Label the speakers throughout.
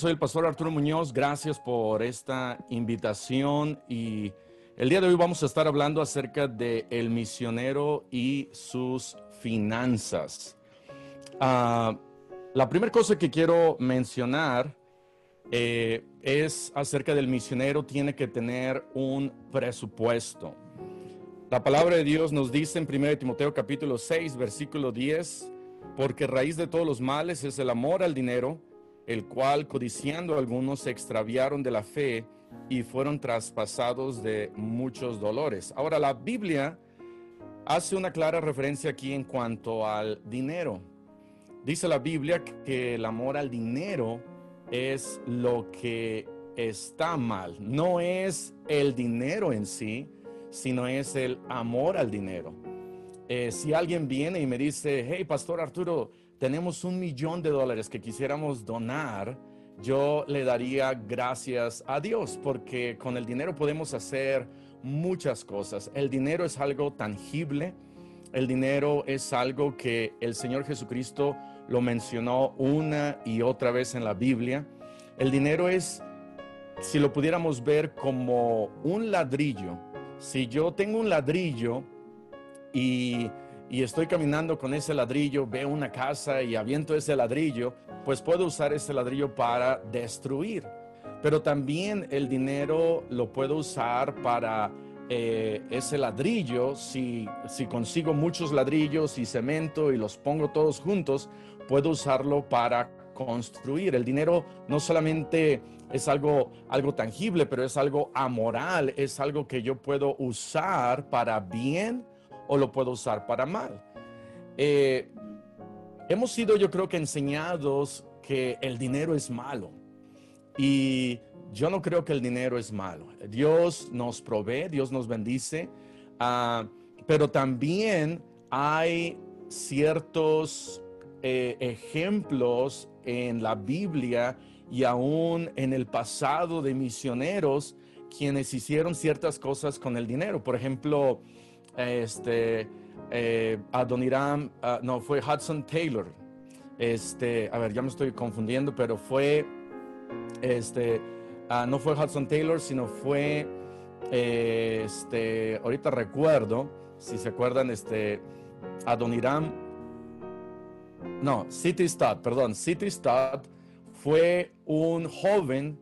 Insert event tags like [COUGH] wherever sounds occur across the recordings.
Speaker 1: soy el pastor Arturo Muñoz. Gracias por esta invitación y el día de hoy vamos a estar hablando acerca de misionero y sus finanzas. Ah, la primera cosa que quiero mencionar eh, es acerca del misionero tiene que tener un presupuesto. La palabra de Dios nos dice en 1 Timoteo capítulo 6, versículo 10, porque raíz de todos los males es el amor al dinero, el cual codiciando algunos se extraviaron de la fe y fueron traspasados de muchos dolores. Ahora la Biblia hace una clara referencia aquí en cuanto al dinero. Dice la Biblia que el amor al dinero es lo que está mal. No es el dinero en sí, sino es el amor al dinero. Eh, si alguien viene y me dice, hey, Pastor Arturo, tenemos un millón de dólares que quisiéramos donar, yo le daría gracias a Dios porque con el dinero podemos hacer muchas cosas. El dinero es algo tangible, el dinero es algo que el Señor Jesucristo lo mencionó una y otra vez en la Biblia. El dinero es, si lo pudiéramos ver como un ladrillo, si yo tengo un ladrillo y, estoy caminando con ese ladrillo, veo una casa y aviento ese ladrillo, pues puedo usar ese ladrillo para destruir. Pero también el dinero lo puedo usar para eh, ese ladrillo, si, si consigo muchos ladrillos y cemento y los pongo todos juntos, puedo usarlo para construir. El dinero no solamente es algo, algo tangible, pero es algo amoral, es algo que yo puedo usar para bien o lo puedo usar para mal. Eh, hemos sido, yo creo que, enseñados que el dinero es malo. Y yo no creo que el dinero es malo. Dios nos provee, Dios nos bendice, ah, pero también hay ciertos eh, ejemplos en la Biblia y aún en el pasado de misioneros quienes hicieron ciertas cosas con el dinero. Por ejemplo, este, eh, Adoniram, ah, no, fue Hudson Taylor. Este, a ver, ya me estoy confundiendo, pero fue, este, ah, no fue Hudson Taylor, sino fue, este, ahorita recuerdo, si se acuerdan, este, Adoniram, no, City Stud, perdón, City Stud fue un joven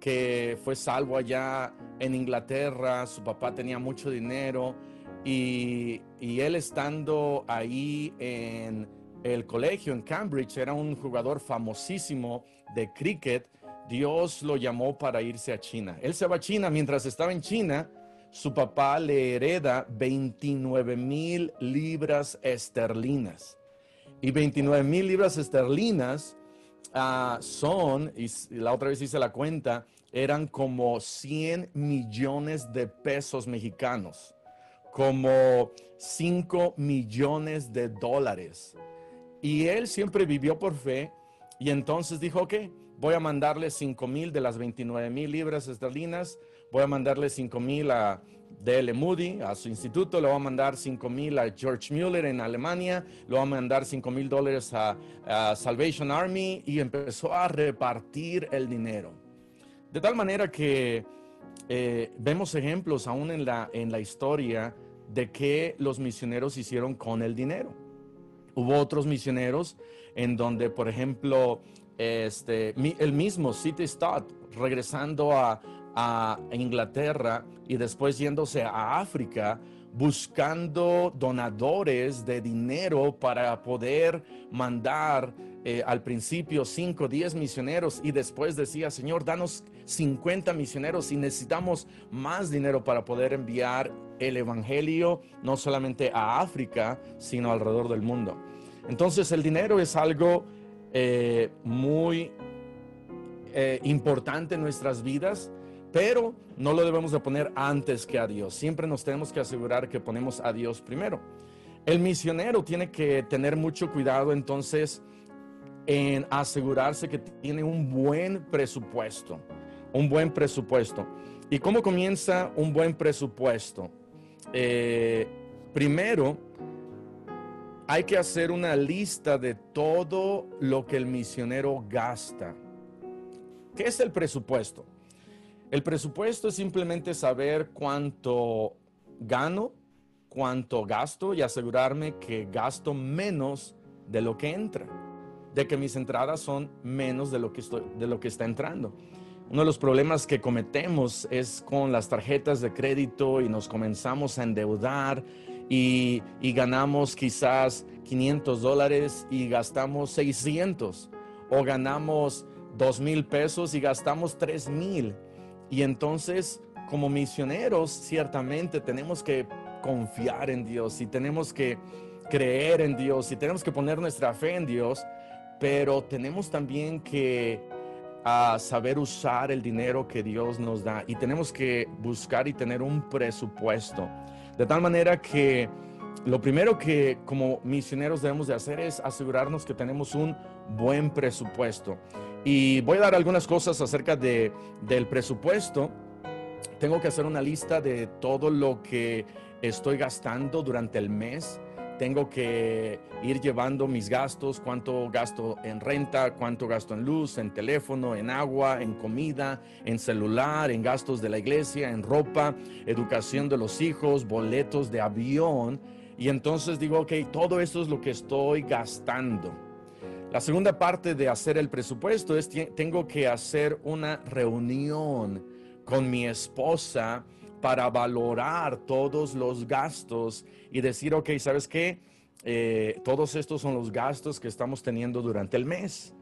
Speaker 1: que fue salvo allá en Inglaterra, su papá tenía mucho dinero y, él estando ahí en el colegio en Cambridge, era un jugador famosísimo de cricket, Dios lo llamó para irse a China. Él se va a China, mientras estaba en China, su papá le hereda 29 mil libras esterlinas. Y 29 mil libras esterlinas ah, son, y la otra vez hice la cuenta, eran como 100 millones de pesos mexicanos, como 5 millones de dólares. Y él siempre vivió por fe y entonces dijo, ok, voy a mandarle 5 mil de las 29 mil libras esterlinas, voy a mandarle 5 mil a D.L. Moody a su instituto, le va a mandar 5 mil a George Mueller en Alemania, le va a mandar 5 mil dólares a, Salvation Army y empezó a repartir el dinero. De tal manera que eh, vemos ejemplos aún en la, en la historia de que los misioneros hicieron con el dinero. Hubo otros misioneros en donde, por ejemplo, este, el mismo City Stott, regresando a, a Inglaterra y después yéndose a África buscando donadores de dinero para poder mandar eh, al principio 5, 10 misioneros y después decía, Señor, danos 50 misioneros y necesitamos más dinero para poder enviar el Evangelio no solamente a África, sino alrededor del mundo. Entonces el dinero es algo eh, muy eh, importante en nuestras vidas pero no lo debemos de poner antes que a Dios. Siempre nos tenemos que asegurar que ponemos a Dios primero. El misionero tiene que tener mucho cuidado entonces en asegurarse que tiene un buen presupuesto, un buen presupuesto. ¿Y cómo comienza un buen presupuesto? Eh, primero, hay que hacer una lista de todo lo que el misionero gasta ¿Qué es el presupuesto? El presupuesto es simplemente saber cuánto gano, cuánto gasto y asegurarme que gasto menos de lo que entra, de que mis entradas son menos de lo que, de lo que está entrando. Uno de los problemas que cometemos es con las tarjetas de crédito y nos comenzamos a endeudar y, y ganamos quizás 500 dólares y gastamos 600 o ganamos 2 mil pesos y gastamos 3 mil. Y entonces como misioneros ciertamente tenemos que confiar en Dios y tenemos que creer en Dios y tenemos que poner nuestra fe en Dios, pero tenemos también que a saber usar el dinero que Dios nos da y tenemos que buscar y tener un presupuesto. De tal manera que lo primero que como misioneros debemos de hacer es asegurarnos que tenemos un buen presupuesto. Y voy a dar algunas cosas acerca de, del presupuesto. Tengo que hacer una lista de todo lo que estoy gastando durante el mes tengo que ir llevando mis gastos, cuánto gasto en renta, cuánto gasto en luz, en teléfono, en agua, en comida, en celular, en gastos de la iglesia, en ropa, educación de los hijos, boletos de avión. Y entonces digo, ok, todo esto es lo que estoy gastando. La segunda parte de hacer el presupuesto es, tengo que hacer una reunión con mi esposa para valorar todos los gastos y decir, ok, ¿sabes qué? Eh, todos estos son los gastos que estamos teniendo durante el mes.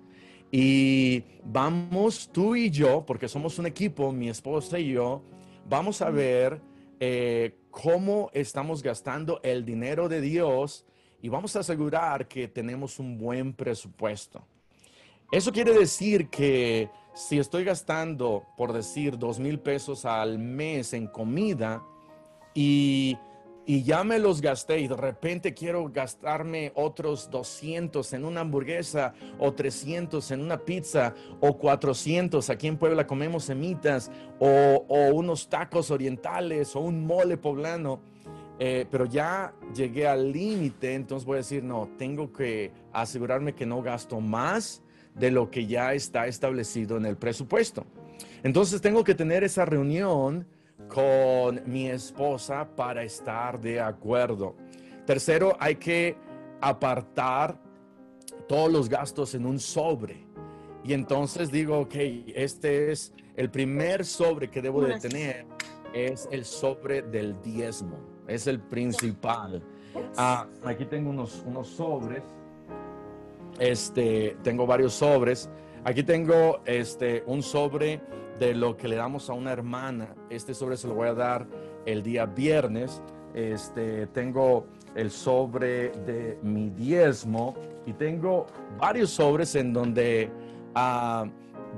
Speaker 1: Y vamos tú y yo, porque somos un equipo, mi esposa y yo, vamos a ver eh, cómo estamos gastando el dinero de Dios y vamos a asegurar que tenemos un buen presupuesto. Eso quiere decir que si estoy gastando, por decir, dos mil pesos al mes en comida y, ya me los gasté y de repente quiero gastarme otros 200 en una hamburguesa o 300 en una pizza o 400, aquí en Puebla comemos semitas o, unos tacos orientales o un mole poblano. Eh, pero ya llegué al límite, entonces voy a decir, no, tengo que asegurarme que no gasto más de lo que ya está establecido en el presupuesto. Entonces tengo que tener esa reunión con mi esposa para estar de acuerdo. Tercero, hay que apartar todos los gastos en un sobre. Y entonces digo, ok, este es el primer sobre que debo de tener, es el sobre del diezmo, es el principal. Ah, aquí tengo unos, unos sobres este, tengo varios sobres. Aquí tengo este, un sobre de lo que le damos a una hermana. Este sobre se lo voy a dar el día viernes. Este, tengo el sobre de mi diezmo y tengo varios sobres en donde ah,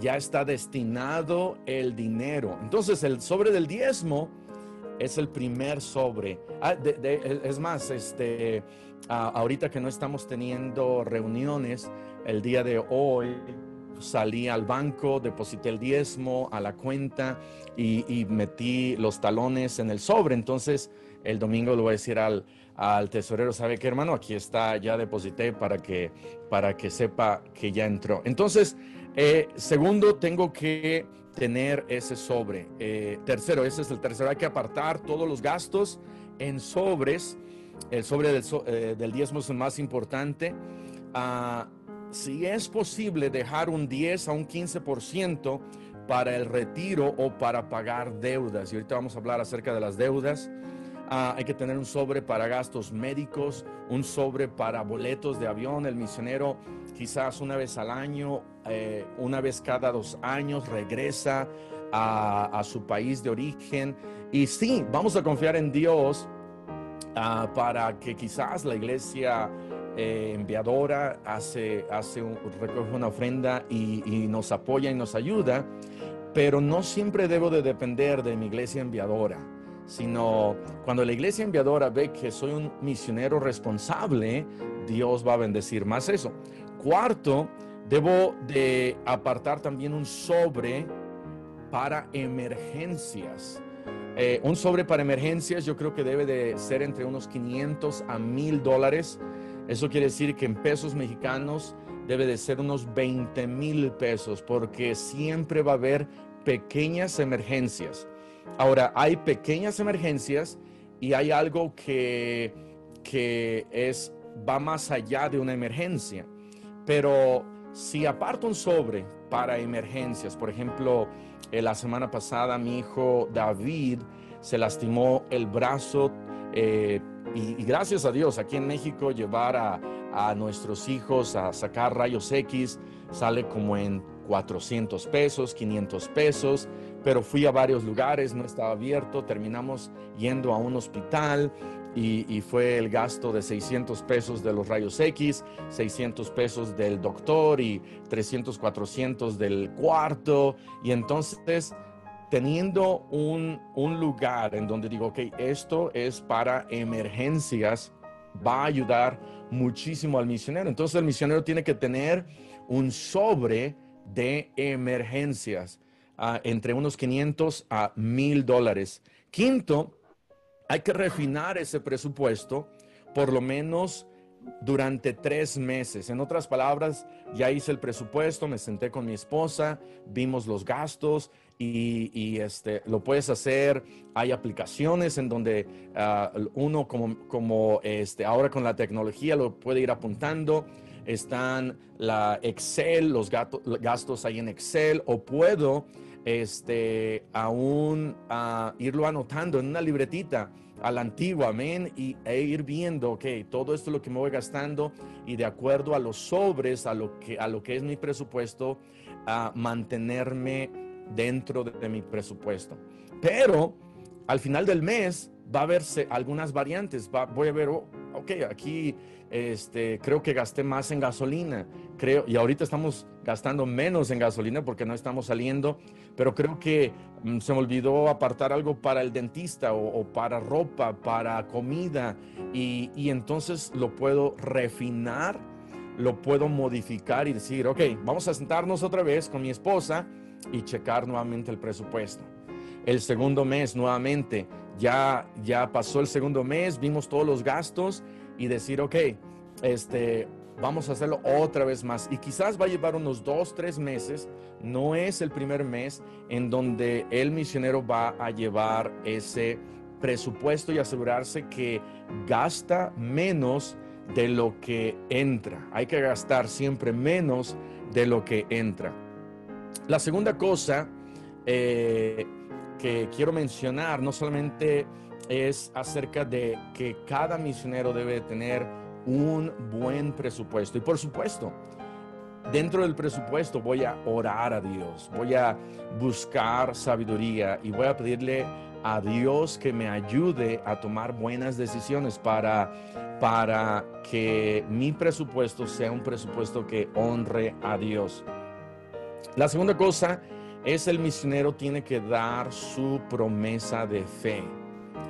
Speaker 1: ya está destinado el dinero. Entonces el sobre del diezmo es el primer sobre. Ah, es más, este, ahorita que no estamos teniendo reuniones, el día de hoy salí al banco, deposité el diezmo a la cuenta y, metí los talones en el sobre. Entonces, el domingo le voy a decir al, al tesorero, ¿sabe qué, hermano? Aquí está, ya deposité para que, para que sepa que ya entró. Entonces, eh, segundo, tengo que tener ese sobre. Eh, tercero, ese es el tercero, hay que apartar todos los gastos en sobres. El sobre del, eh, diezmo es el más importante. Ah, si es posible dejar un 10 a un 15% para el retiro o para pagar deudas. Y ahorita vamos a hablar acerca de las deudas. Ah, hay que tener un sobre para gastos médicos, un sobre para boletos de avión. El misionero quizás una vez al año, eh, una vez cada dos años, regresa a, su país de origen. Y sí, vamos a confiar en Dios ah, para que quizás la iglesia eh, enviadora hace, hace recoge una ofrenda y, y, nos apoya y nos ayuda, pero no siempre debo de depender de mi iglesia enviadora, sino cuando la iglesia enviadora ve que soy un misionero responsable, Dios va a bendecir más eso. Cuarto, debo de apartar también un sobre para emergencias. Eh, un sobre para emergencias yo creo que debe de ser entre unos 500 a 1000 dólares. Eso quiere decir que en pesos mexicanos debe de ser unos 20 mil pesos porque siempre va a haber pequeñas emergencias. Ahora, hay pequeñas emergencias y hay algo que, que es, va más allá de una emergencia. Pero si aparto un sobre para emergencias, por ejemplo, eh, la semana pasada mi hijo David se lastimó el brazo eh, y, gracias a Dios aquí en México llevar a, nuestros hijos a sacar rayos X sale como en 400 pesos, 500 pesos, pero fui a varios lugares, no estaba abierto, terminamos yendo a un hospital y, fue el gasto de 600 pesos de los rayos X, 600 pesos del doctor y 300, 400 del cuarto. Y entonces, teniendo un, un lugar en donde digo, ok, esto es para emergencias, va a ayudar muchísimo al misionero. Entonces el misionero tiene que tener un sobre de emergencias ah, entre unos 500 a 1000 dólares. Quinto, hay que refinar ese presupuesto por lo menos durante tres meses. En otras palabras, ya hice el presupuesto, me senté con mi esposa, vimos los gastos y, este, lo puedes hacer. Hay aplicaciones en donde ah, uno como, como este, ahora con la tecnología lo puede ir apuntando están la Excel, los gastos ahí en Excel, o puedo este, aún uh, irlo anotando en una libretita a la antigua, amén, y, e ir viendo, ok, todo esto es lo que me voy gastando y de acuerdo a los sobres, a lo que, a lo que es mi presupuesto, a mantenerme dentro de, mi presupuesto. Pero al final del mes va a haberse algunas variantes, voy a ver, oh, ok, aquí este, creo que gasté más en gasolina, creo, y ahorita estamos gastando menos en gasolina porque no estamos saliendo, pero creo que mm, se me olvidó apartar algo para el dentista o, para ropa, para comida, y, entonces lo puedo refinar, lo puedo modificar y decir, ok, vamos a sentarnos otra vez con mi esposa y checar nuevamente el presupuesto. El segundo mes nuevamente, ya, ya pasó el segundo mes, vimos todos los gastos y decir, ok, este, vamos a hacerlo otra vez más. Y quizás va a llevar unos dos, tres meses. No es el primer mes en donde el misionero va a llevar ese presupuesto y asegurarse que gasta menos de lo que entra. Hay que gastar siempre menos de lo que entra. La segunda cosa eh, que quiero mencionar no solamente es acerca de que cada misionero debe tener un buen presupuesto. Y por supuesto, dentro del presupuesto voy a orar a Dios, voy a buscar sabiduría y voy a pedirle a Dios que me ayude a tomar buenas decisiones para, para que mi presupuesto sea un presupuesto que honre a Dios. La segunda cosa es el misionero tiene que dar su promesa de fe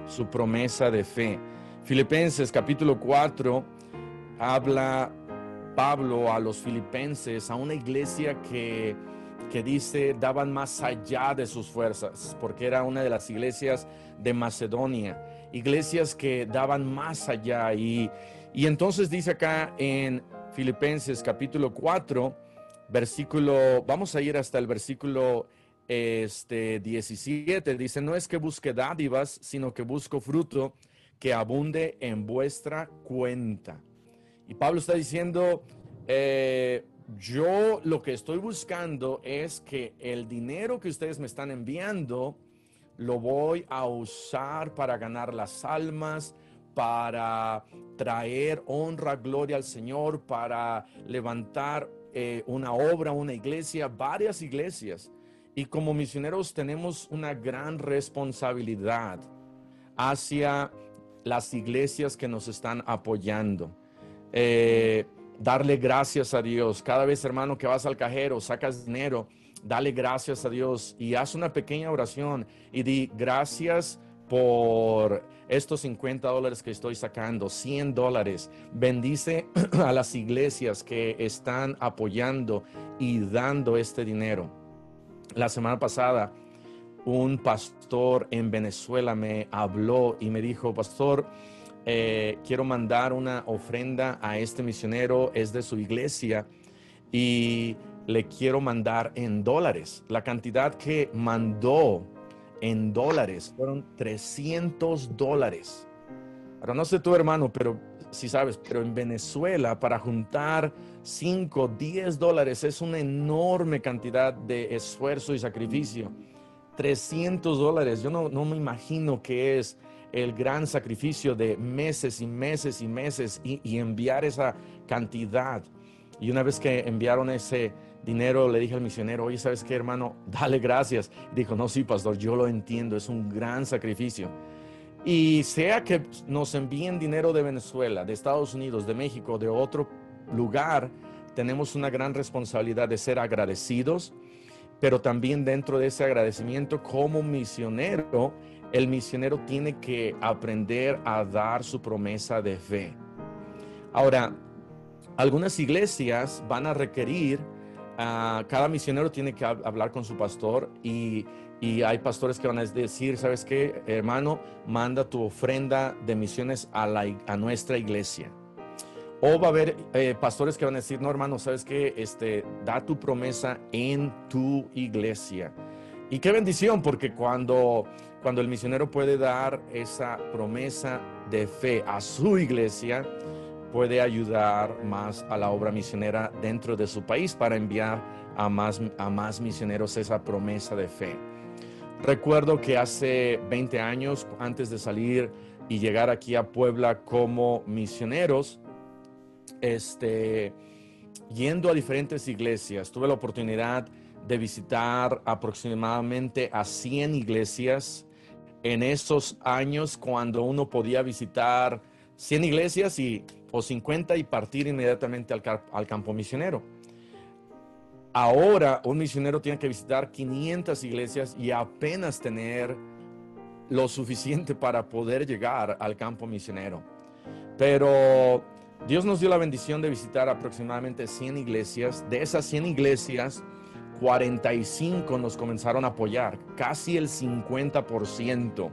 Speaker 1: su promesa de fe. Filipenses capítulo 4 habla Pablo a los filipenses, a una iglesia que, que dice daban más allá de sus fuerzas, porque era una de las iglesias de Macedonia, iglesias que daban más allá. Y, y entonces dice acá en Filipenses capítulo 4, versículo, vamos a ir hasta el versículo este 17 dice, no es que busque dádivas, sino que busco fruto que abunde en vuestra cuenta. Y Pablo está diciendo, eh, yo lo que estoy buscando es que el dinero que ustedes me están enviando, lo voy a usar para ganar las almas, para traer honra, gloria al Señor, para levantar eh, una obra, una iglesia, varias iglesias. Y como misioneros tenemos una gran responsabilidad hacia las iglesias que nos están apoyando. Eh, darle gracias a Dios. Cada vez, hermano, que vas al cajero, sacas dinero, dale gracias a Dios y haz una pequeña oración y di gracias por estos 50 dólares que estoy sacando, 100 dólares. Bendice [CLEARS THROAT] a las iglesias que están apoyando y dando este dinero. La semana pasada, un pastor en Venezuela me habló y me dijo, pastor, eh, quiero mandar una ofrenda a este misionero, es de su iglesia. y le quiero mandar en dólares. La cantidad que mandó en dólares fueron 300 dólares. Ahora no sé tu hermano, pero si sabes, pero en Venezuela para juntar 5, 10 dólares es una enorme cantidad de esfuerzo y sacrificio. 300 dólares, yo no, no me imagino que es el gran sacrificio de meses y meses y meses y, enviar esa cantidad. Y una vez que enviaron ese dinero, le dije al misionero, oye, ¿sabes qué, hermano? [LAUGHS] Dale gracias. Dijo, no, sí, pastor, yo lo entiendo, es un gran sacrificio. Y sea que nos envíen dinero de Venezuela, de Estados Unidos, de México, de otro lugar, tenemos una gran responsabilidad de ser agradecidos, pero también dentro de ese agradecimiento como misionero, el misionero tiene que aprender a dar su promesa de fe. Ahora, algunas iglesias van a requerir, uh, cada misionero tiene que hablar con su pastor y, hay pastores que van a decir, ¿sabes qué, hermano? Manda tu ofrenda de misiones a nuestra iglesia. O va a haber eh, pastores que van a decir, no, hermano, ¿sabes qué? Este, da tu promesa en tu iglesia. Y qué bendición, porque cuando, cuando el misionero puede dar esa promesa de fe a su iglesia, puede ayudar más a la obra misionera dentro de su país para enviar a más, a más misioneros esa promesa de fe. Recuerdo que hace 20 años, antes de salir y llegar aquí a Puebla como misioneros, este, yendo a diferentes iglesias, tuve la oportunidad de visitar aproximadamente a 100 iglesias en esos años cuando uno podía visitar 100 iglesias y, o 50 y partir inmediatamente al, campo misionero. Ahora un misionero tiene que visitar 500 iglesias y apenas tener lo suficiente para poder llegar al campo misionero. Pero Dios nos dio la bendición de visitar aproximadamente 100 iglesias. De esas 100 iglesias, 45 nos comenzaron a apoyar, casi el 50%.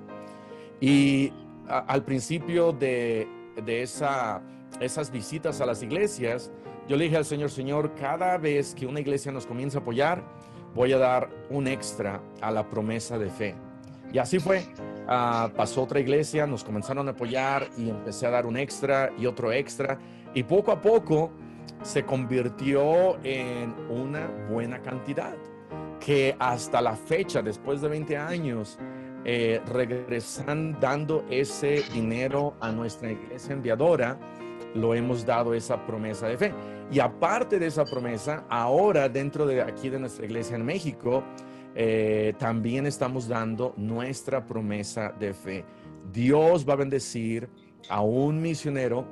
Speaker 1: Y al principio de, esa, esas visitas a las iglesias, yo le dije al Señor, Señor, cada vez que una iglesia nos comienza a apoyar, voy a dar un extra a la promesa de fe. Y así fue. Ah, pasó otra iglesia, nos comenzaron a apoyar y empecé a dar un extra y otro extra. Y poco a poco se convirtió en una buena cantidad, que hasta la fecha, después de 20 años, eh, regresan dando ese dinero a nuestra iglesia enviadora, lo hemos dado esa promesa de fe. Y aparte de esa promesa, ahora dentro de aquí de nuestra iglesia en México, eh, también estamos dando nuestra promesa de fe. Dios va a bendecir a un misionero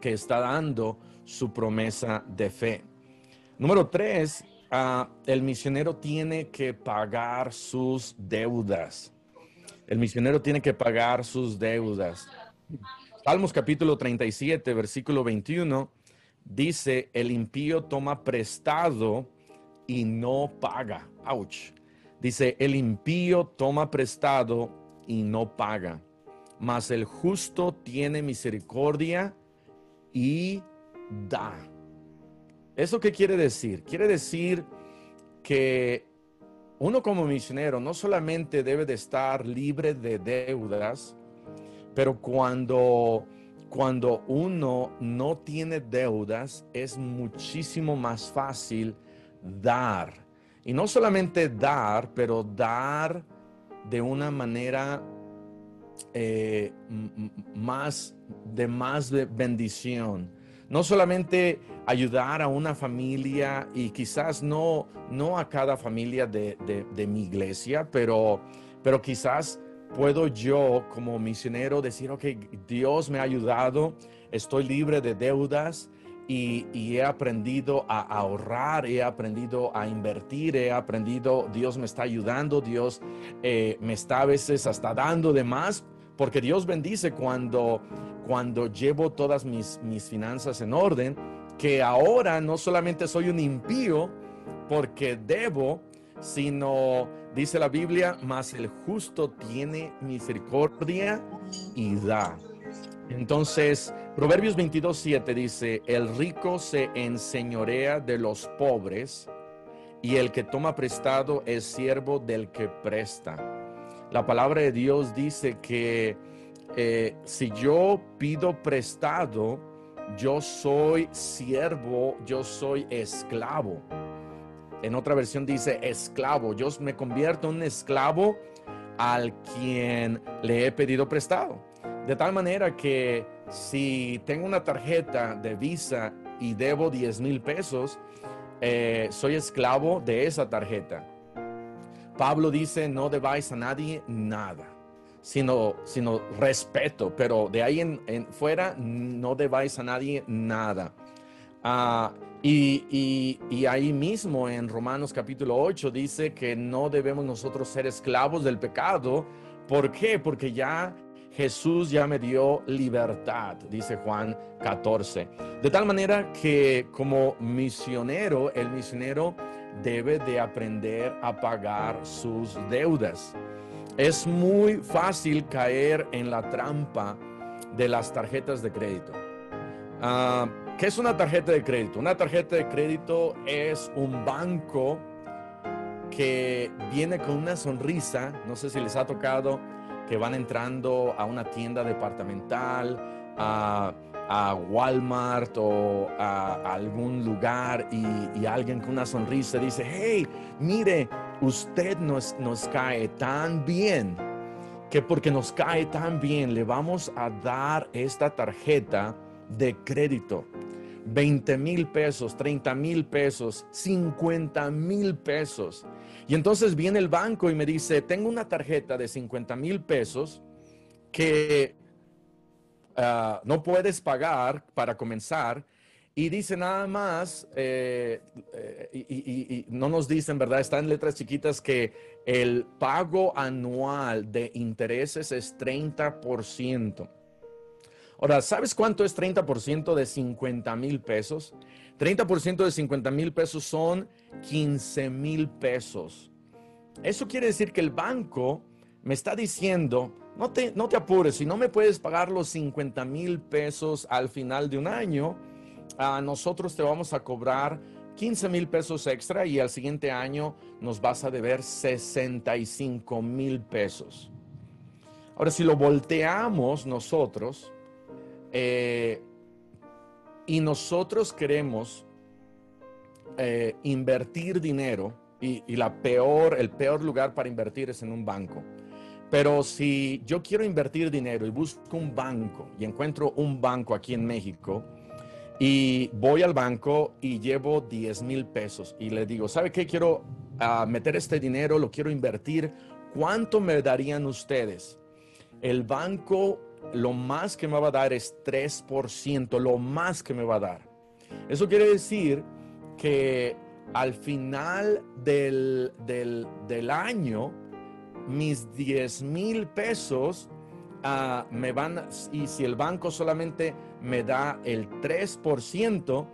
Speaker 1: que está dando su promesa de fe. Número tres, ah, el misionero tiene que pagar sus deudas. El misionero tiene que pagar sus deudas. Salmos capítulo 37, versículo 21, dice, el impío toma prestado y no paga. Ouch. Dice, el impío toma prestado y no paga, mas el justo tiene misericordia y da. ¿Eso qué quiere decir? Quiere decir que uno como misionero no solamente debe de estar libre de deudas, pero cuando, cuando uno no tiene deudas es muchísimo más fácil dar. Y no solamente dar, pero dar de una manera eh, más de más bendición no solamente ayudar a una familia y quizás no, no a cada familia de, mi iglesia, pero, pero quizás puedo yo como misionero decir, ok, Dios me ha ayudado, estoy libre de deudas y, he aprendido a ahorrar, he aprendido a invertir, he aprendido, Dios me está ayudando, Dios eh, me está a veces hasta dando de más, porque Dios bendice cuando cuando llevo todas mis, mis finanzas en orden, que ahora no solamente soy un impío porque debo, sino, dice la Biblia, más el justo tiene misericordia y da. Entonces, Proverbios 22, 7 dice, el rico se enseñorea de los pobres y el que toma prestado es siervo del que presta. La palabra de Dios dice que eh, si yo pido prestado, yo soy siervo, yo soy esclavo. En otra versión dice esclavo, yo me convierto en un esclavo al quien le he pedido prestado. De tal manera que si tengo una tarjeta de Visa y debo 10 mil pesos, eh, soy esclavo de esa tarjeta. Pablo dice, no debáis a nadie nada, sino, sino respeto, pero de ahí en, fuera no debáis a nadie nada. Ah, y, ahí mismo en Romanos capítulo 8 dice que no debemos nosotros ser esclavos del pecado. ¿Por qué? Porque ya Jesús ya me dio libertad, dice Juan 14. De tal manera que como misionero, el misionero debe de aprender a pagar sus deudas. Es muy fácil caer en la trampa de las tarjetas de crédito. Ah, ¿Qué es una tarjeta de crédito? Una tarjeta de crédito es un banco que viene con una sonrisa, no sé si les ha tocado que van entrando a una tienda departamental, a, Walmart o a, algún lugar y, alguien con una sonrisa dice, hey, mire, usted nos, nos cae tan bien que porque nos cae tan bien le vamos a dar esta tarjeta de crédito. 20 mil pesos, 30 mil pesos, 50 mil pesos. Y entonces viene el banco y me dice, tengo una tarjeta de 50 mil pesos que ah, no puedes pagar para comenzar. Y dice nada más, eh, eh, y, no nos dicen, ¿verdad? Está en letras chiquitas que el pago anual de intereses es 30%. Ahora, ¿sabes cuánto es 30% de 50 mil pesos? 30% de 50 mil pesos son 15 mil pesos. Eso quiere decir que el banco me está diciendo, no te, no te apures, si no me puedes pagar los 50 mil pesos al final de un año, a nosotros te vamos a cobrar 15 mil pesos extra y al siguiente año nos vas a deber 65 mil pesos. Ahora, si lo volteamos nosotros, eh, y nosotros queremos eh, invertir dinero y, la peor, el peor lugar para invertir es en un banco. Pero si yo quiero invertir dinero y busco un banco y encuentro un banco aquí en México y voy al banco y llevo 10 mil pesos y le digo, ¿sabe qué? Quiero ah, meter este dinero, lo quiero invertir. ¿Cuánto me darían ustedes? El banco lo más que me va a dar es 3%, lo más que me va a dar. Eso quiere decir que al final del, año, mis 10 mil pesos ah, me van, y si el banco solamente me da el 3%,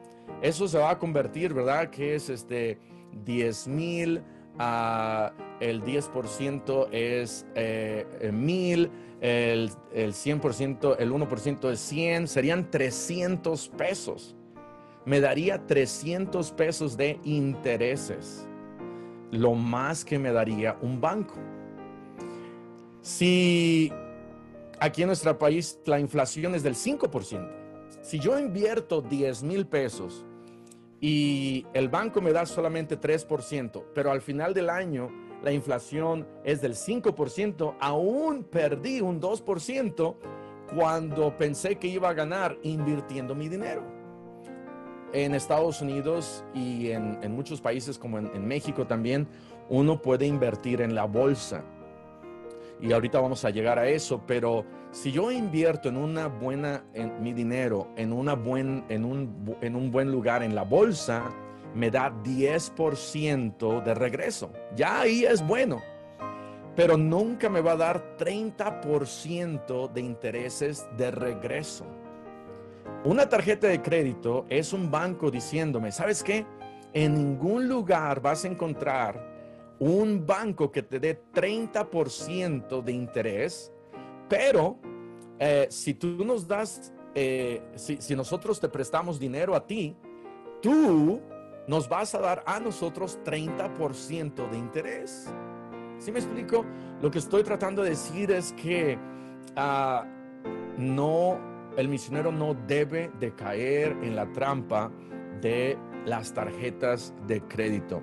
Speaker 1: eso se va a convertir, ¿verdad? Que es este 10 mil, el 10% es eh, mil el, el 100%, el 1% es 100, serían 300 pesos. Me daría 300 pesos de intereses, lo más que me daría un banco. Si aquí en nuestro país la inflación es del 5%, si yo invierto 10 mil pesos y el banco me da solamente 3%, pero al final del año la inflación es del 5%, aún perdí un 2% cuando pensé que iba a ganar invirtiendo mi dinero. En Estados Unidos y en, muchos países como en, México también, uno puede invertir en la bolsa. Y ahorita vamos a llegar a eso, pero si yo invierto en una buena, en mi dinero, en, una buen, en, un, en un buen lugar en la bolsa, me da 10% de regreso. Ya ahí es bueno, pero nunca me va a dar 30% de intereses de regreso. Una tarjeta de crédito es un banco diciéndome, ¿sabes qué? En ningún lugar vas a encontrar un banco que te dé 30% de interés, pero eh, si tú nos das, eh, si, si nosotros te prestamos dinero a ti, tú nos vas a dar a nosotros 30% de interés. ¿Sí me explico? Lo que estoy tratando de decir es que ah, no, el misionero no debe de caer en la trampa de las tarjetas de crédito.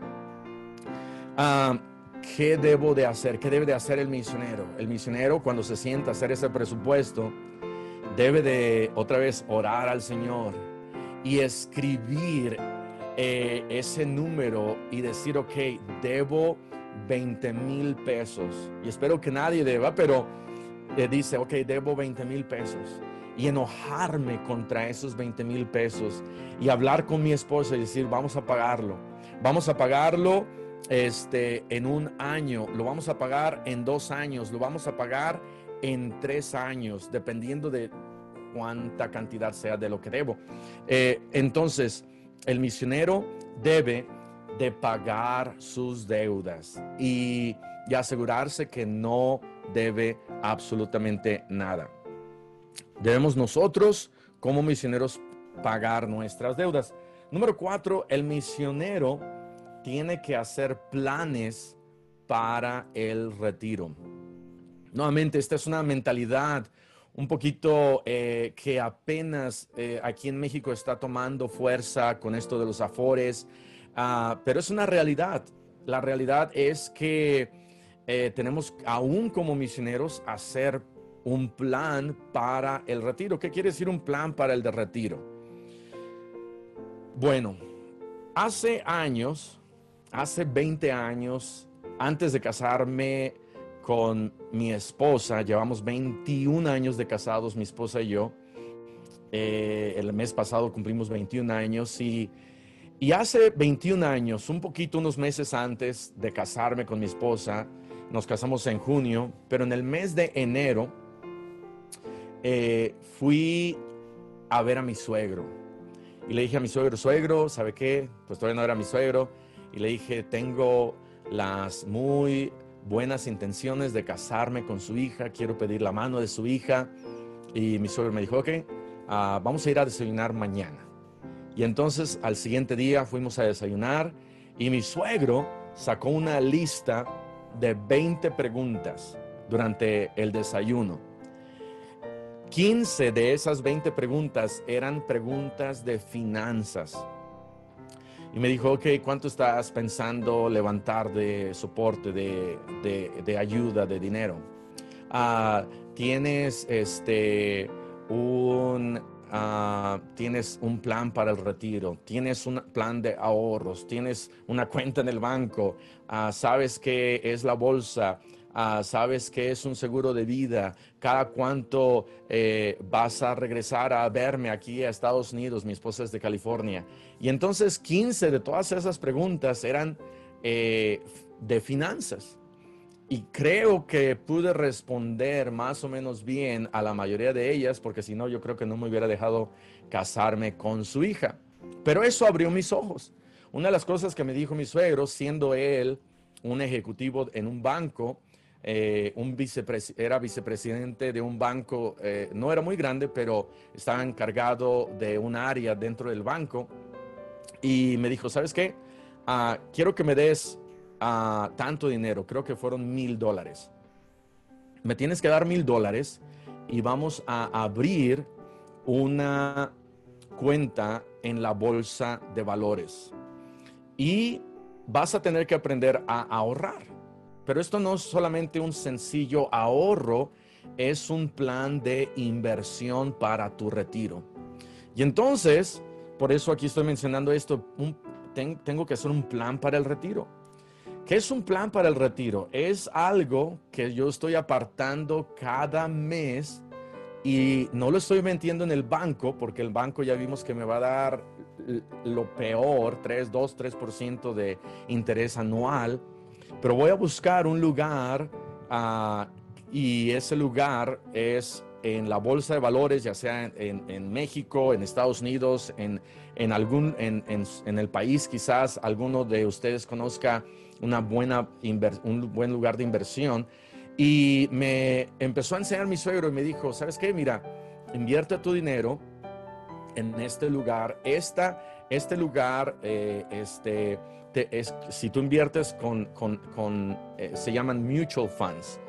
Speaker 1: Ah, ¿Qué debo de hacer? ¿Qué debe de hacer el misionero? El misionero cuando se sienta a hacer ese presupuesto debe de otra vez orar al Señor y escribir eh, ese número y decir, ok, debo 20 mil pesos. Y espero que nadie deba, pero eh, dice, ok, debo 20 mil pesos. Y enojarme contra esos 20 mil pesos y hablar con mi esposa y decir, vamos a pagarlo. Vamos a pagarlo este, en un año, lo vamos a pagar en dos años, lo vamos a pagar en tres años, dependiendo de cuánta cantidad sea de lo que debo. Eh, entonces, el misionero debe de pagar sus deudas y, asegurarse que no debe absolutamente nada. Debemos nosotros como misioneros pagar nuestras deudas. Número cuatro, el misionero tiene que hacer planes para el retiro. Nuevamente, esta es una mentalidad un poquito eh, que apenas eh, aquí en México está tomando fuerza con esto de los afores, ah, pero es una realidad. La realidad es que eh, tenemos aún como misioneros hacer un plan para el retiro. ¿Qué quiere decir un plan para el de retiro? Bueno, hace años, hace 20 años, antes de casarme, con mi esposa, llevamos 21 años de casados, mi esposa y yo. Eh, el mes pasado cumplimos 21 años y, y hace 21 años, un poquito, unos meses antes de casarme con mi esposa, nos casamos en junio, pero en el mes de enero eh, fui a ver a mi suegro. Y le dije a mi suegro, suegro, ¿sabe qué? Pues todavía no era mi suegro. Y le dije, tengo las muy buenas intenciones de casarme con su hija, quiero pedir la mano de su hija. Y mi suegro me dijo, ok, ah, vamos a ir a desayunar mañana. Y entonces al siguiente día fuimos a desayunar y mi suegro sacó una lista de 20 preguntas durante el desayuno. 15 de esas 20 preguntas eran preguntas de finanzas y me dijo, ok, ¿cuánto estás pensando levantar de soporte, de, ayuda, de dinero? Ah, tienes este un ah, tienes un plan para el retiro, tienes un plan de ahorros, tienes una cuenta en el banco, ah, sabes qué es la bolsa, Ah, sabes que es un seguro de vida, cada cuánto eh, vas a regresar a verme aquí a Estados Unidos, mi esposa es de California. Y entonces 15 de todas esas preguntas eran eh, de finanzas. Y creo que pude responder más o menos bien a la mayoría de ellas, porque si no, yo creo que no me hubiera dejado casarme con su hija. Pero eso abrió mis ojos. Una de las cosas que me dijo mi suegro, siendo él un ejecutivo en un banco, eh, un era vicepresidente de un banco, eh, no era muy grande, pero estaba encargado de un área dentro del banco. Y me dijo, ¿sabes qué? Ah, quiero que me des ah, tanto dinero, creo que fueron mil dólares. Me tienes que dar mil dólares y vamos a abrir una cuenta en la bolsa de valores. Y vas a tener que aprender a ahorrar pero esto no es solamente un sencillo ahorro, es un plan de inversión para tu retiro. Y entonces, por eso aquí estoy mencionando esto, tengo que hacer un plan para el retiro. ¿Qué es un plan para el retiro? Es algo que yo estoy apartando cada mes y no lo estoy metiendo en el banco porque el banco ya vimos que me va a dar lo peor, 3, 2, 3% de interés anual pero voy a buscar un lugar ah, y ese lugar es en la bolsa de valores, ya sea en, México, en Estados Unidos, en, algún, en, el país, quizás alguno de ustedes conozca una buena un buen lugar de inversión. Y me empezó a enseñar mi suegro y me dijo, ¿sabes qué? Mira, invierte tu dinero en este lugar. Esta, este lugar, eh, este, es, si tú inviertes con, con, eh, se llaman mutual funds.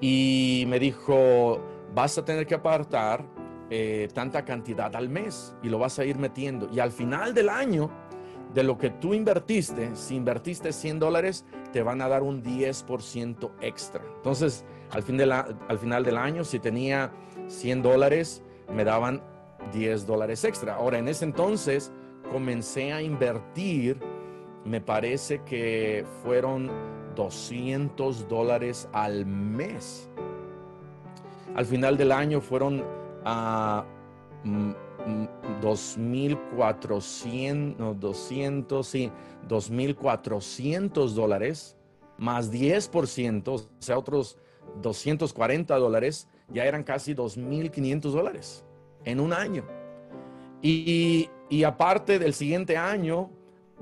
Speaker 1: Y me dijo, vas a tener que apartar eh, tanta cantidad al mes y lo vas a ir metiendo. Y al final del año, de lo que tú invertiste, si invertiste 100 dólares, te van a dar un 10% extra. Entonces, al, fin de al final del año, si tenía 100 dólares, me daban 10 dólares extra. Ahora, en ese entonces, comencé a invertir, me parece que fueron 200 dólares al mes. Al final del año fueron a... 2.400, no, 200, sí, 2.400 dólares más 10%, o sea, otros 240 dólares, ya eran casi 2.500 dólares en un año. Y, y, aparte del siguiente año,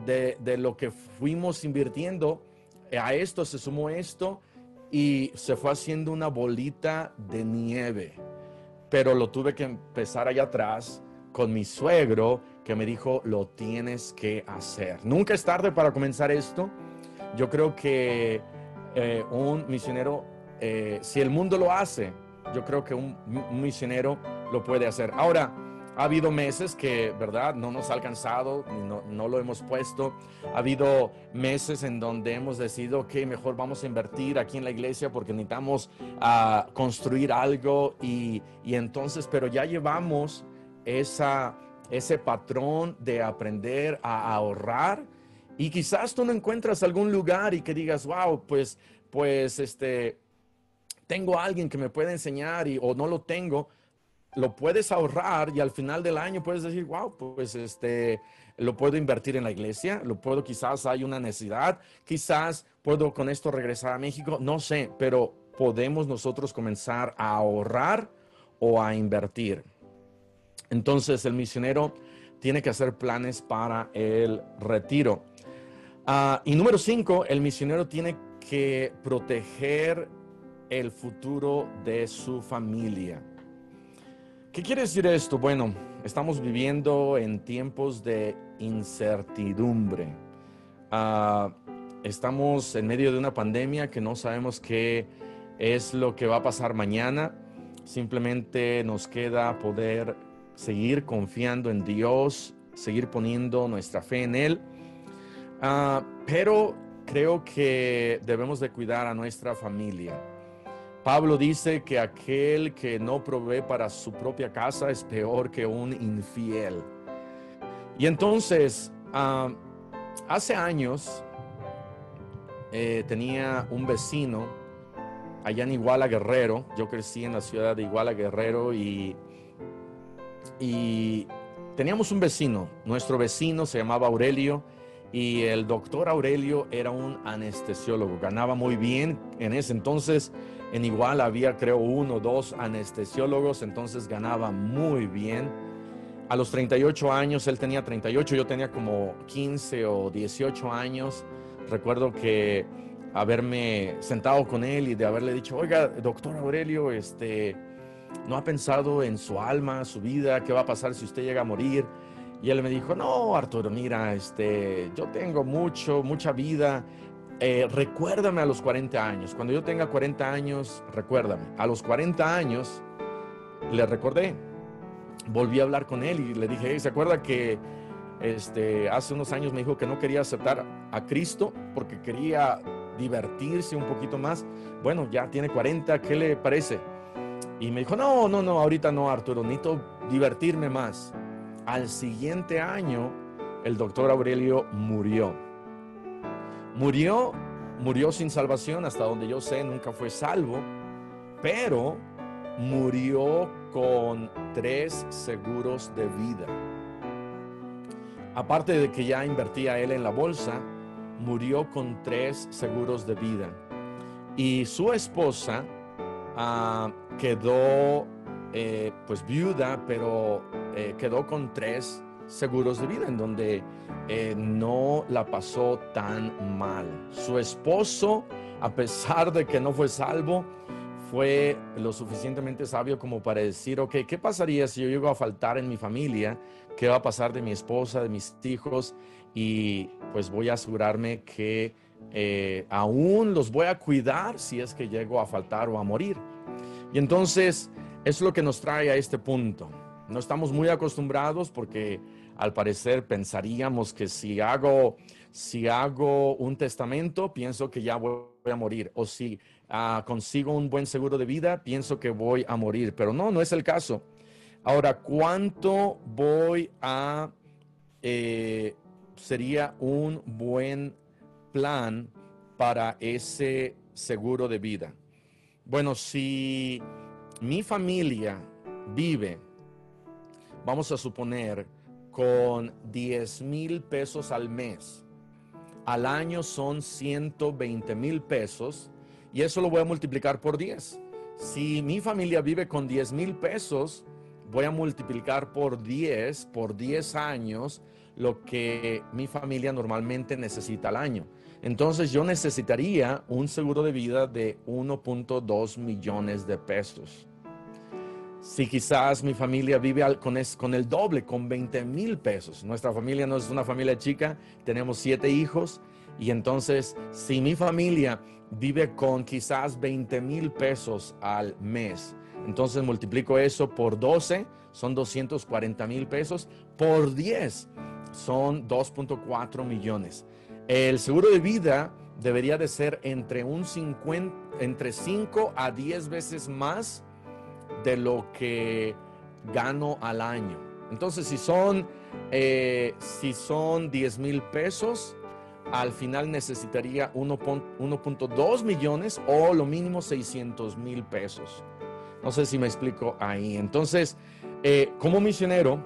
Speaker 1: de, lo que fuimos invirtiendo, a esto se sumó esto y se fue haciendo una bolita de nieve. Pero lo tuve que empezar allá atrás con mi suegro que me dijo, lo tienes que hacer. Nunca es tarde para comenzar esto. Yo creo que eh, un misionero, eh, si el mundo lo hace, yo creo que un, misionero lo puede hacer. Ahora, ha habido meses que, ¿verdad? No nos ha alcanzado, no, no lo hemos puesto. Ha habido meses en donde hemos decidido que mejor vamos a invertir aquí en la iglesia porque necesitamos uh, construir algo y, y entonces, pero ya llevamos esa, ese patrón de aprender a ahorrar. Y quizás tú no encuentras algún lugar y que digas, wow, pues, pues, este, tengo alguien que me puede enseñar y, o no lo tengo, lo puedes ahorrar y al final del año puedes decir, wow, pues, este, lo puedo invertir en la iglesia, lo puedo, quizás hay una necesidad, quizás puedo con esto regresar a México, no sé, pero podemos nosotros comenzar a ahorrar o a invertir. Entonces el misionero tiene que hacer planes para el retiro. Ah, y número cinco, el misionero tiene que proteger el futuro de su familia. ¿Qué quiere decir esto? Bueno, estamos viviendo en tiempos de incertidumbre. Ah, estamos en medio de una pandemia que no sabemos qué es lo que va a pasar mañana. Simplemente nos queda poder seguir confiando en Dios, seguir poniendo nuestra fe en Él. Ah, pero creo que debemos de cuidar a nuestra familia. Pablo dice que aquel que no provee para su propia casa es peor que un infiel. Y entonces, ah, hace años eh, tenía un vecino allá en Iguala Guerrero. Yo crecí en la ciudad de Iguala Guerrero y y teníamos un vecino, nuestro vecino se llamaba Aurelio y el doctor Aurelio era un anestesiólogo, ganaba muy bien en ese entonces, en igual había creo uno o dos anestesiólogos, entonces ganaba muy bien. A los 38 años, él tenía 38, yo tenía como 15 o 18 años. Recuerdo que haberme sentado con él y de haberle dicho, oiga, doctor Aurelio, este, no ha pensado en su alma, su vida, qué va a pasar si usted llega a morir. Y él me dijo, no, Arturo, mira, este, yo tengo mucho, mucha vida. Eh, recuérdame a los 40 años. Cuando yo tenga 40 años, recuérdame. A los 40 años, le recordé. Volví a hablar con él y le dije, ¿se acuerda que este, hace unos años me dijo que no quería aceptar a Cristo porque quería divertirse un poquito más? Bueno, ya tiene 40, ¿qué le parece? Y me dijo, no, no, no, ahorita no, Arturo, necesito divertirme más. Al siguiente año, el doctor Aurelio murió. Murió, murió sin salvación, hasta donde yo sé, nunca fue salvo, pero murió con tres seguros de vida. Aparte de que ya invertía él en la bolsa, murió con tres seguros de vida. Y su esposa, Ah, quedó eh, pues viuda, pero eh, quedó con tres seguros de vida en donde eh, no la pasó tan mal. Su esposo, a pesar de que no fue salvo, fue lo suficientemente sabio como para decir, ok, ¿qué pasaría si yo llego a faltar en mi familia? ¿Qué va a pasar de mi esposa, de mis hijos? Y pues voy a asegurarme que eh, aún los voy a cuidar si es que llego a faltar o a morir. Y entonces es lo que nos trae a este punto. No estamos muy acostumbrados porque al parecer pensaríamos que si hago, si hago un testamento, pienso que ya voy a morir. O si ah, consigo un buen seguro de vida, pienso que voy a morir. Pero no, no es el caso. Ahora, ¿cuánto voy a... Eh, sería un buen plan para ese seguro de vida? Bueno, si mi familia vive, vamos a suponer, con 10 mil pesos al mes, al año son 120 mil pesos y eso lo voy a multiplicar por 10. Si mi familia vive con 10 mil pesos, voy a multiplicar por 10, por 10 años, lo que mi familia normalmente necesita al año. Entonces yo necesitaría un seguro de vida de 1.2 millones de pesos. Si quizás mi familia vive con, el doble, con 20 mil pesos. Nuestra familia no es una familia chica, tenemos siete hijos y entonces si mi familia vive con quizás 20 mil pesos al mes, entonces multiplico eso por 12, son 240 mil pesos, por 10 son 2.4 millones. El seguro de vida debería de ser entre un 50, entre 5 a 10 veces más de lo que gano al año. Entonces, si son, eh, si son 10 mil pesos, al final necesitaría 1.2 millones o lo mínimo 600 mil pesos. No sé si me explico ahí. Entonces, eh, como misionero,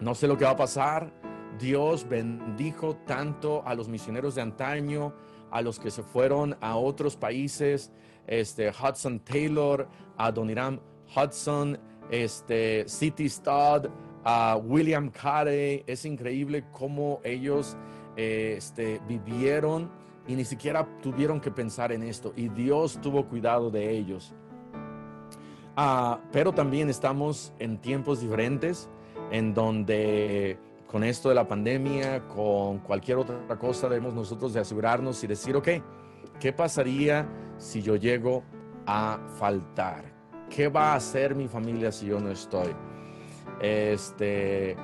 Speaker 1: no sé lo que va a pasar Dios bendijo tanto a los misioneros de antaño, a los que se fueron a otros países, este, Hudson Taylor, a Doniram Hudson, este, City Stud, William Carey. Es increíble cómo ellos este, vivieron y ni siquiera tuvieron que pensar en esto. Y Dios tuvo cuidado de ellos. Ah, pero también estamos en tiempos diferentes en donde con esto de la pandemia, con cualquier otra cosa, debemos nosotros de asegurarnos y decir, ok, ¿qué pasaría si yo llego a faltar? ¿Qué va a hacer mi familia si yo no estoy? Este,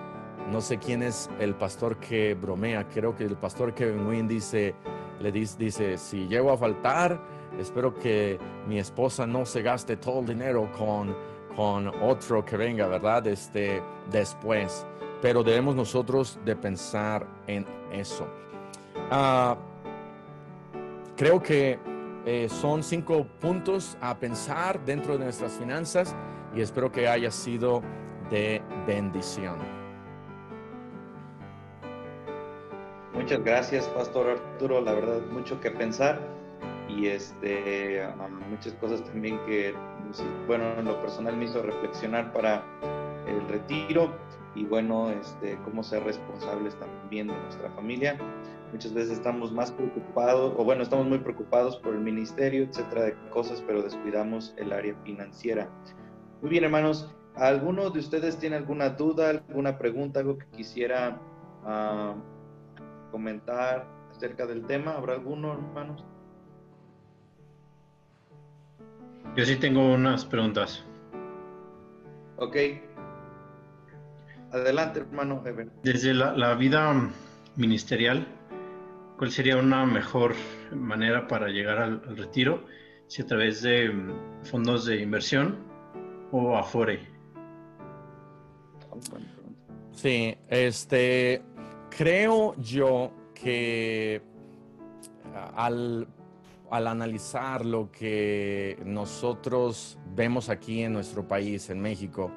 Speaker 1: no sé quién es el pastor que bromea, creo que el pastor Kevin Wynn dice, le dice, dice, si llego a faltar, espero que mi esposa no se gaste todo el dinero con, con otro que venga, ¿verdad? Este, después pero debemos nosotros de pensar en eso. Ah, creo que eh, son cinco puntos a pensar dentro de nuestras finanzas y espero que haya sido de bendición.
Speaker 2: Muchas gracias, Pastor Arturo. La verdad, mucho que pensar y este, muchas cosas también que, bueno, en lo personal me hizo reflexionar para el retiro y bueno, este, cómo ser responsables también de nuestra familia. Muchas veces estamos más preocupados, o bueno, estamos muy preocupados por el ministerio, etcétera, de cosas, pero descuidamos el área financiera. Muy bien, hermanos, ¿alguno de ustedes tiene alguna duda, alguna pregunta, algo que quisiera ah, comentar acerca del tema? ¿Habrá alguno, hermanos?
Speaker 3: Yo sí tengo unas preguntas.
Speaker 2: Ok, Adelante, hermano
Speaker 3: Desde la, vida ministerial, ¿cuál sería una mejor manera para llegar al, retiro? Si a través de mm, fondos de inversión o Afore.
Speaker 1: Sí, este, creo yo que al, al analizar lo que nosotros vemos aquí en nuestro país, en México,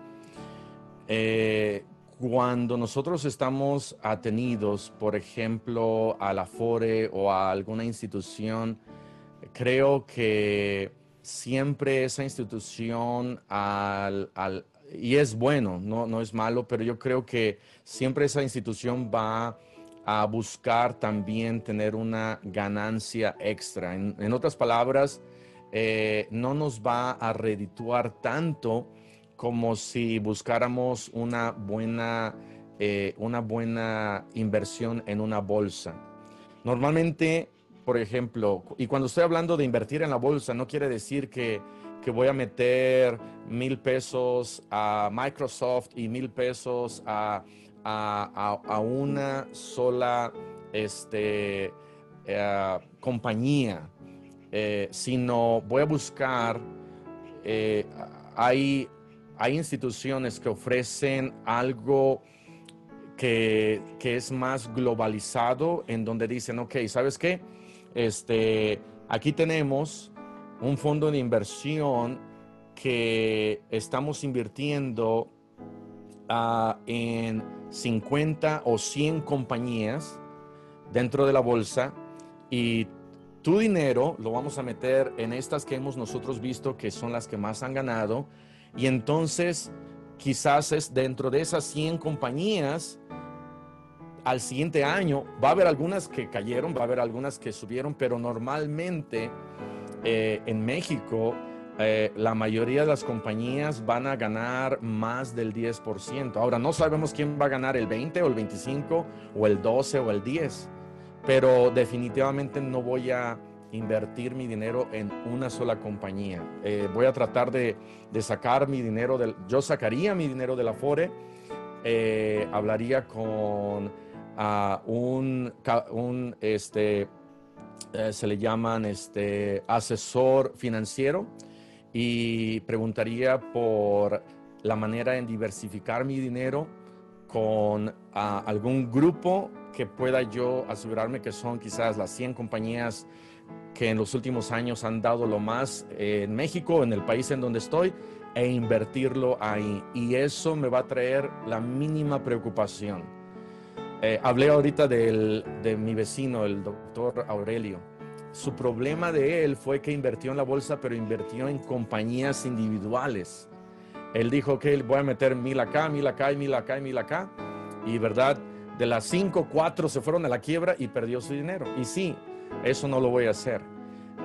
Speaker 1: eh, cuando nosotros estamos atenidos, por ejemplo, a la FORE o a alguna institución, creo que siempre esa institución, al, y es bueno, no, no es malo, pero yo creo que siempre esa institución va a buscar también tener una ganancia extra. En, otras palabras, eh, no nos va a redituar tanto como si buscáramos una buena, eh, una buena inversión en una bolsa. Normalmente, por ejemplo, y cuando estoy hablando de invertir en la bolsa, no quiere decir que, que voy a meter mil pesos a Microsoft y mil pesos a, a, a, una sola este, eh, compañía, eh, sino voy a buscar, hay, hay instituciones que ofrecen algo que, que, es más globalizado, en donde dicen, ok, ¿sabes qué? Este, aquí tenemos un fondo de inversión que estamos invirtiendo uh, en 50 o 100 compañías dentro de la bolsa y tu dinero lo vamos a meter en estas que hemos nosotros visto que son las que más han ganado y entonces quizás es dentro de esas 100 compañías al siguiente año va a haber algunas que cayeron, va a haber algunas que subieron, pero normalmente eh, en México eh, la mayoría de las compañías van a ganar más del 10%. Ahora, no sabemos quién va a ganar el 20 o el 25 o el 12 o el 10, pero definitivamente no voy a invertir mi dinero en una sola compañía. Eh, voy a tratar de, sacar mi dinero, del, yo sacaría mi dinero de la FORE, eh, hablaría con un, este, se le llaman este, asesor financiero, y preguntaría por la manera en diversificar mi dinero con algún grupo que pueda yo asegurarme que son quizás las 100 compañías que en los últimos años han dado lo más en México, en el país en donde estoy, e invertirlo ahí. Y eso me va a traer la mínima preocupación. Eh, hablé ahorita del, de mi vecino, el doctor Aurelio su problema de él fue que invirtió en la bolsa, pero invirtió en compañías individuales. Él dijo que voy a meter mil acá, mil acá y mil acá y mil acá. Y verdad, de las cinco, cuatro se fueron a la quiebra y perdió su dinero. Y sí, eso no lo voy a hacer.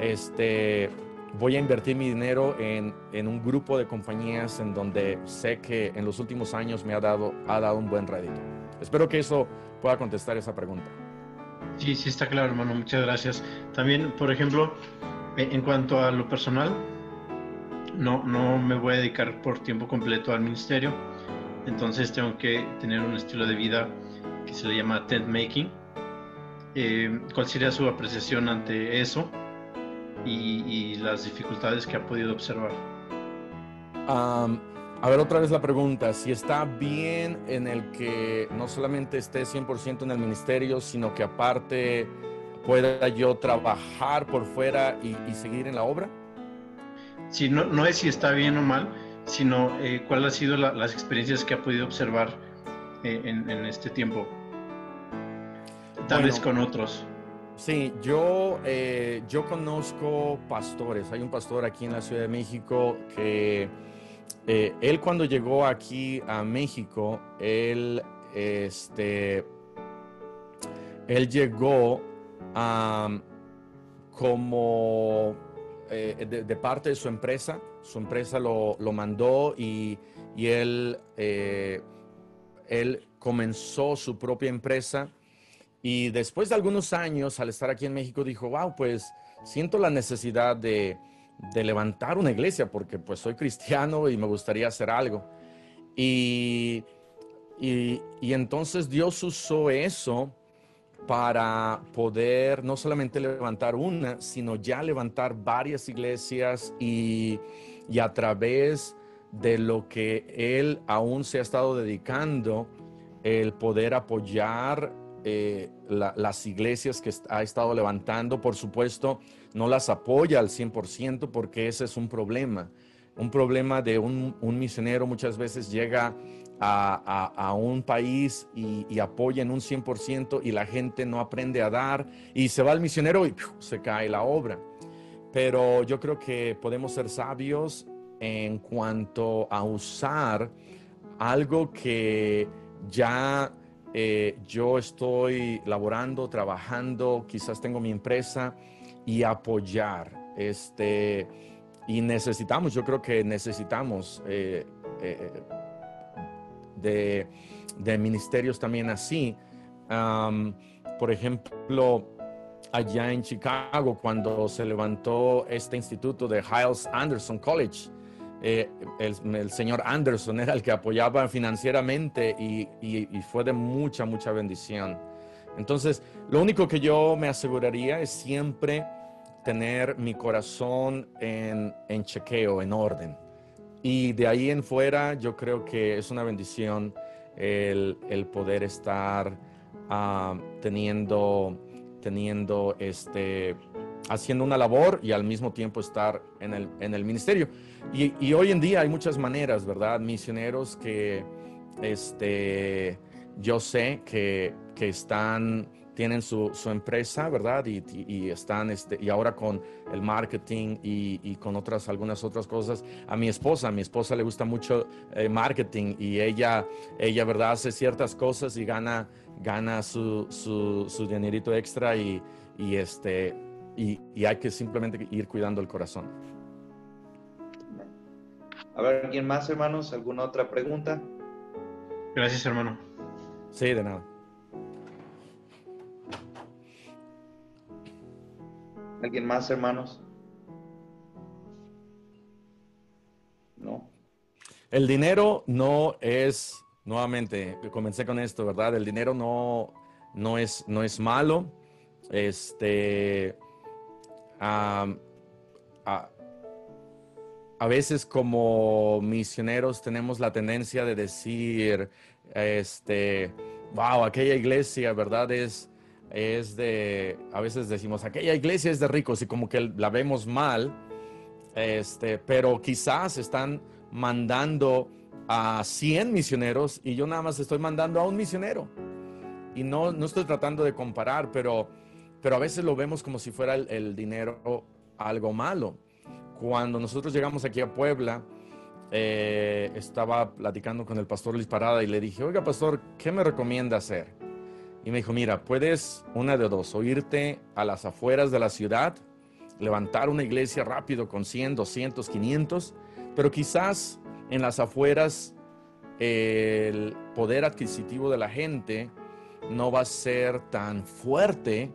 Speaker 1: Este, voy a invertir mi dinero en, en, un grupo de compañías en donde sé que en los últimos años me ha dado, ha dado un buen rédito. Espero que eso pueda contestar esa pregunta.
Speaker 3: Sí, sí está claro, hermano. Muchas gracias. También, por ejemplo, e, en cuanto a lo personal, no, no me voy a dedicar por tiempo completo al ministerio. Entonces tengo que tener un estilo de vida que se le llama tent making. Eh, ¿Cuál sería su apreciación ante eso y, y, las dificultades que ha podido observar?
Speaker 1: A ver, otra vez la pregunta, si está bien en el que no solamente esté 100% en el ministerio, sino que aparte pueda yo trabajar por fuera y, seguir en la obra?
Speaker 3: Sí, no, no, es si está bien o mal, sino eh, cuáles han sido las experiencias que ha podido observar eh, en, este tiempo, tal vez con otros.
Speaker 1: Sí, yo, eh, yo conozco pastores. Hay un pastor aquí en la Ciudad de México que eh, él cuando llegó aquí a México, él, este, él llegó como eh, de, parte de su empresa, su empresa lo, mandó y, él, eh, él comenzó su propia empresa y después de algunos años al estar aquí en México dijo, wow, pues siento la necesidad de, de levantar una iglesia porque pues soy cristiano y me gustaría hacer algo. Y, y, entonces Dios usó eso para poder no solamente levantar una, sino ya levantar varias iglesias y, y a través de lo que Él aún se ha estado dedicando, el poder apoyar eh, las iglesias que ha estado levantando, por supuesto, no las apoya al 100% porque ese es un problema. Un problema de un, misionero muchas veces llega a, un país y, apoya en un 100% y la gente no aprende a dar y se va al misionero y se cae la obra. Pero yo creo que podemos ser sabios en cuanto a usar algo que ya eh, yo estoy laborando, trabajando, quizás tengo mi empresa y apoyar. Este, y necesitamos, yo creo que necesitamos eh, eh, de, de, ministerios también así. por ejemplo, allá en Chicago, cuando se levantó este instituto de Hiles Anderson College, eh, el, señor Anderson era el que apoyaba financieramente y, y, fue de mucha, mucha bendición. Entonces, lo único que yo me aseguraría es siempre tener mi corazón en, en chequeo, en orden. Y de ahí en fuera, yo creo que es una bendición el, el poder estar uh, teniendo, teniendo este, haciendo una labor y al mismo tiempo estar en el, en el ministerio. Y, hoy en día hay muchas maneras, ¿verdad? Misioneros que este, yo sé que, que están tienen su, su empresa, ¿verdad? Y, y, están, este, y ahora con el marketing y, y, con otras, algunas otras cosas. A mi esposa, a mi esposa le gusta mucho eh, marketing y ella, ella, ¿verdad? Hace ciertas cosas y gana, gana su, su, su dinerito extra y, y este, y, y hay que simplemente ir cuidando el corazón.
Speaker 2: A ver, ¿alguien más, hermanos? ¿Alguna otra pregunta?
Speaker 3: Gracias, hermano.
Speaker 1: Sí, de nada.
Speaker 2: ¿Alguien más, hermanos? No.
Speaker 1: El dinero no es, nuevamente, comencé con esto, ¿verdad? El dinero no, no, es, no es malo. Este, a, a veces como misioneros tenemos la tendencia de decir, este, wow, aquella iglesia, ¿verdad? Es, es de, a veces decimos, aquella iglesia es de ricos y como que la vemos mal, este, pero quizás están mandando a 100 misioneros y yo nada más estoy mandando a un misionero. Y no, no estoy tratando de comparar, pero, pero a veces lo vemos como si fuera el, dinero algo malo. Cuando nosotros llegamos aquí a Puebla, eh, estaba platicando con el pastor Luis Parada y le dije, oiga pastor, ¿qué me recomienda hacer? Y me dijo, mira, puedes una de dos, o irte a las afueras de la ciudad, levantar una iglesia rápido con 100, 200, 500, pero quizás en las afueras el poder adquisitivo de la gente no va a ser tan fuerte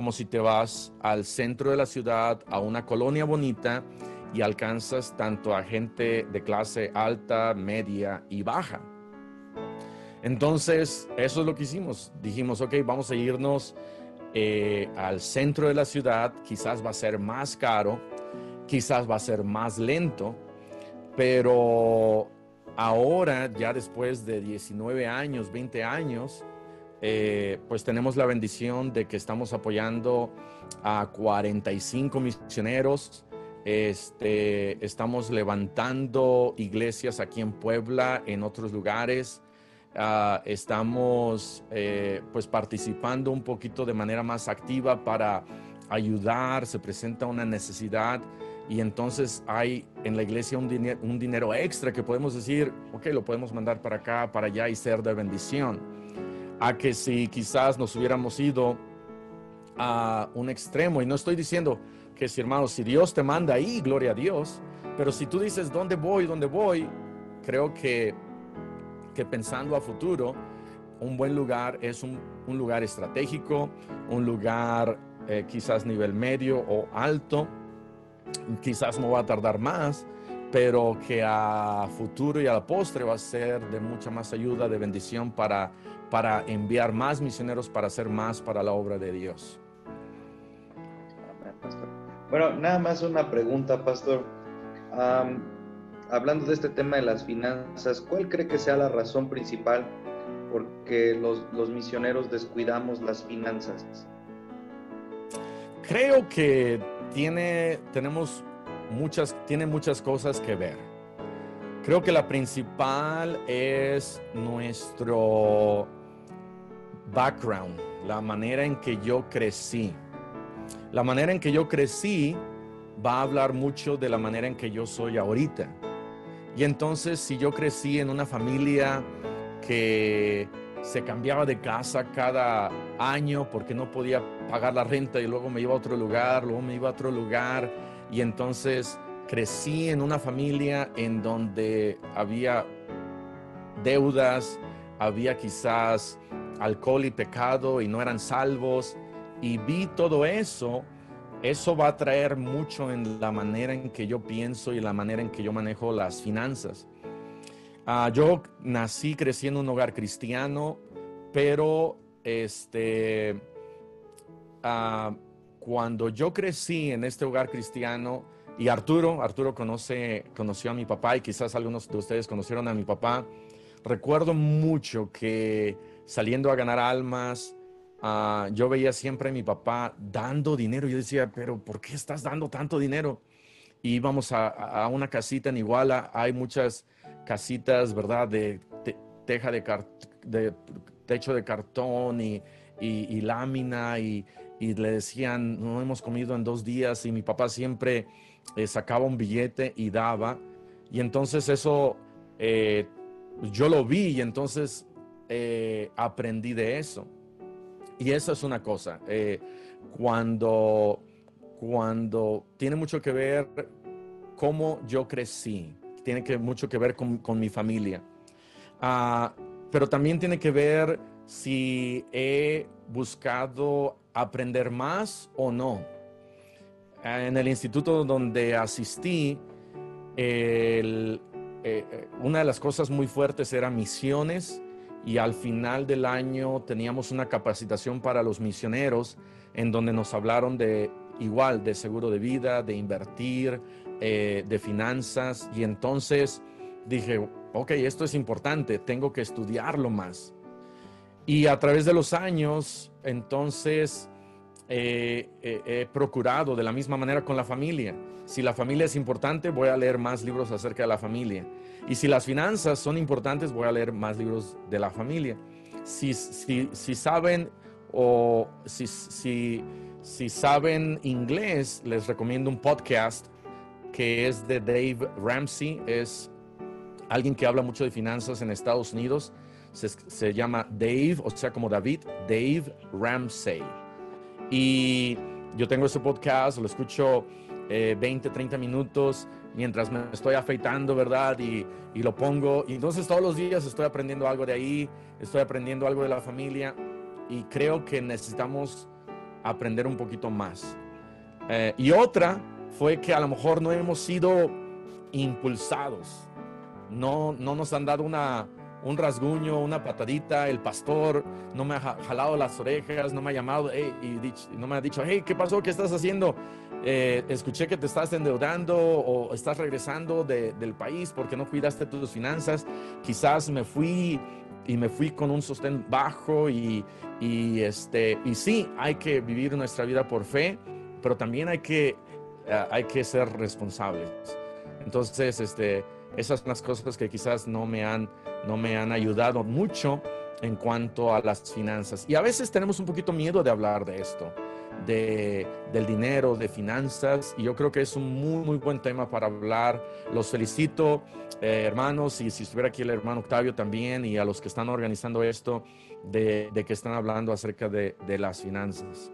Speaker 1: como si te vas al centro de la ciudad, a una colonia bonita y alcanzas tanto a gente de clase alta, media y baja. Entonces, eso es lo que hicimos. Dijimos, ok, vamos a irnos eh, al centro de la ciudad, quizás va a ser más caro, quizás va a ser más lento, pero ahora, ya después de 19 años, 20 años, eh, pues tenemos la bendición de que estamos apoyando a 45 misioneros. Este, estamos levantando iglesias aquí en Puebla, en otros lugares. Ah, estamos eh, pues participando un poquito de manera más activa para ayudar, se presenta una necesidad y entonces hay en la iglesia un, un dinero extra que podemos decir, ok, lo podemos mandar para acá, para allá y ser de bendición. A que si quizás nos hubiéramos ido a un extremo, y no estoy diciendo que si hermanos, si Dios te manda ahí, gloria a Dios, pero si tú dices, ¿dónde voy? ¿Dónde voy? Creo que que pensando a futuro, un buen lugar es un, lugar estratégico, un lugar eh, quizás nivel medio o alto, quizás no va a tardar más, pero que a futuro y a la postre va a ser de mucha más ayuda, de bendición para, para enviar más misioneros, para hacer más para la obra de Dios.
Speaker 2: Bueno, nada más una pregunta, pastor hablando de este tema de las finanzas, ¿cuál cree que sea la razón principal por qué los, misioneros descuidamos las finanzas?
Speaker 1: Creo que tiene, tenemos muchas, tiene muchas cosas que ver. Creo que la principal es nuestro background, la manera en que yo crecí. La manera en que yo crecí va a hablar mucho de la manera en que yo soy ahorita. Y entonces si yo crecí en una familia que se cambiaba de casa cada año porque no podía pagar la renta y luego me iba a otro lugar, luego me iba a otro lugar y entonces crecí en una familia en donde había deudas, había quizás alcohol y pecado y no eran salvos y vi todo eso, eso va a traer mucho en la manera en que yo pienso y la manera en que yo manejo las finanzas. Ah, yo nací, crecí en un hogar cristiano, pero este, ah, cuando yo crecí en este hogar cristiano, y Arturo, Arturo conoce, conoció a mi papá y quizás algunos de ustedes conocieron a mi papá, recuerdo mucho que saliendo a ganar almas, ah, yo veía siempre a mi papá dando dinero. Yo decía, pero ¿por qué estás dando tanto dinero? Y íbamos a, una casita en Iguala, hay muchas casitas, ¿verdad? De teja de, techo de cartón y, lámina y, y, le decían, no hemos comido en dos días y mi papá siempre eh, sacaba un billete y daba. Y entonces eso eh, yo lo vi y entonces eh, aprendí de eso. Y eso es una cosa. cuando, cuando tiene mucho que ver cómo yo crecí, tiene mucho que ver con, con mi familia. Uh, pero también tiene que ver si he buscado aprender más o no. En el instituto donde asistí, eh, eh, una de las cosas muy fuertes era misiones y al final del año teníamos una capacitación para los misioneros en donde nos hablaron de igual, de seguro de vida, de invertir, eh, de finanzas y entonces dije, ok, esto es importante, tengo que estudiarlo más. Y a través de los años, entonces, eh, eh, he procurado de la misma manera con la familia. Si la familia es importante, voy a leer más libros acerca de la familia. Y si las finanzas son importantes, voy a leer más libros de la familia. Si, si, si saben o si, si, si saben inglés, les recomiendo un podcast que es de Dave Ramsey, es alguien que habla mucho de finanzas en Estados Unidos. Se, llama Dave, o sea, como David, Dave Ramsey. Y yo tengo ese podcast, lo escucho 20, eh, 30 minutos mientras me estoy afeitando, ¿verdad? Y, y, lo pongo. Y entonces todos los días estoy aprendiendo algo de ahí, estoy aprendiendo algo de la familia. Y creo que necesitamos aprender un poquito más. Eh, y otra fue que a lo mejor no hemos sido impulsados, no, no nos han dado una, un rasguño, una patadita, el pastor no me ha jalado las orejas, no me ha llamado y, no me ha dicho, hey, ¿qué pasó? ¿Qué estás haciendo? Eh, escuché que te estás endeudando o estás regresando del país porque no cuidaste tus finanzas. Quizás me fui y me fui con un sostén bajo y, y, este, y sí, hay que vivir nuestra vida por fe, pero también hay que eh, hay que ser responsables. Entonces, este, esas son las cosas que quizás no me han, no me han ayudado mucho en cuanto a las finanzas. Y a veces tenemos un poquito miedo de hablar de esto, de, del dinero, de finanzas, y yo creo que es un muy, muy buen tema para hablar. Los felicito, eh, hermanos, y si estuviera aquí el hermano Octavio también, y a los que están organizando esto, de, de que están hablando acerca de, de las finanzas.